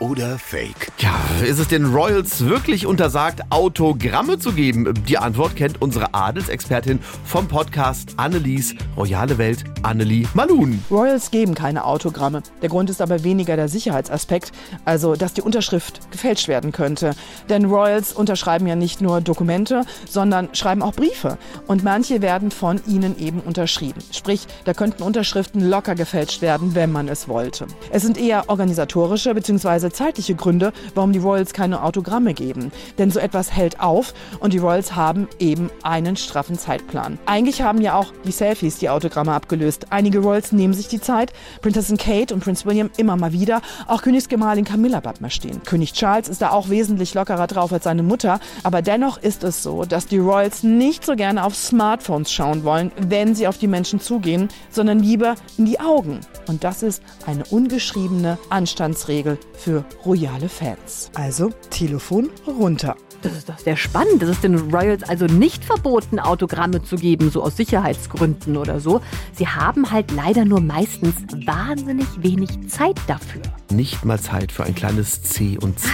oder Fake? Ja, ist es den Royals wirklich untersagt, Autogramme zu geben? Die Antwort kennt unsere Adelsexpertin vom Podcast Annelies Royale Welt, Annelie Malun. Royals geben keine Autogramme. Der Grund ist aber weniger der Sicherheitsaspekt, also dass die Unterschrift gefälscht werden könnte. Denn Royals unterschreiben ja nicht nur Dokumente, sondern schreiben auch Briefe. Und manche werden von ihnen eben unterschrieben. Sprich, da könnten Unterschriften locker gefälscht werden, wenn man es wollte. Es sind eher organisatorische bzw zeitliche Gründe, warum die Royals keine Autogramme geben. Denn so etwas hält auf und die Royals haben eben einen straffen Zeitplan. Eigentlich haben ja auch die Selfies die Autogramme abgelöst. Einige Royals nehmen sich die Zeit. Prinzessin Kate und Prince William immer mal wieder. Auch Königsgemahlin Camilla bleibt mal stehen. König Charles ist da auch wesentlich lockerer drauf als seine Mutter. Aber dennoch ist es so, dass die Royals nicht so gerne auf Smartphones schauen wollen, wenn sie auf die Menschen zugehen, sondern lieber in die Augen. Und das ist eine ungeschriebene Anstandsregel für royale Fans. Also Telefon runter. Das ist doch sehr spannend. Es ist den Royals also nicht verboten, Autogramme zu geben, so aus Sicherheitsgründen oder so. Sie haben halt leider nur meistens wahnsinnig wenig Zeit dafür. Nicht mal Zeit für ein kleines C und C.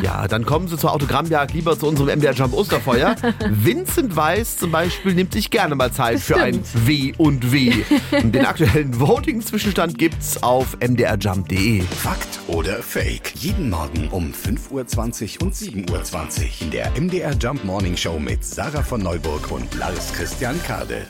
Ja, dann kommen Sie zur Autogrammjagd lieber zu unserem MDR Jump Osterfeuer. Vincent Weiss zum Beispiel nimmt sich gerne mal Zeit für ein W und W. Den aktuellen Voting-Zwischenstand gibt's auf mdrjump.de. Fakt oder Fake? Jeden Morgen um 5.20 Uhr und 7.20 Uhr in der MDR Jump Morning Show mit Sarah von Neuburg und Lars Christian Kade.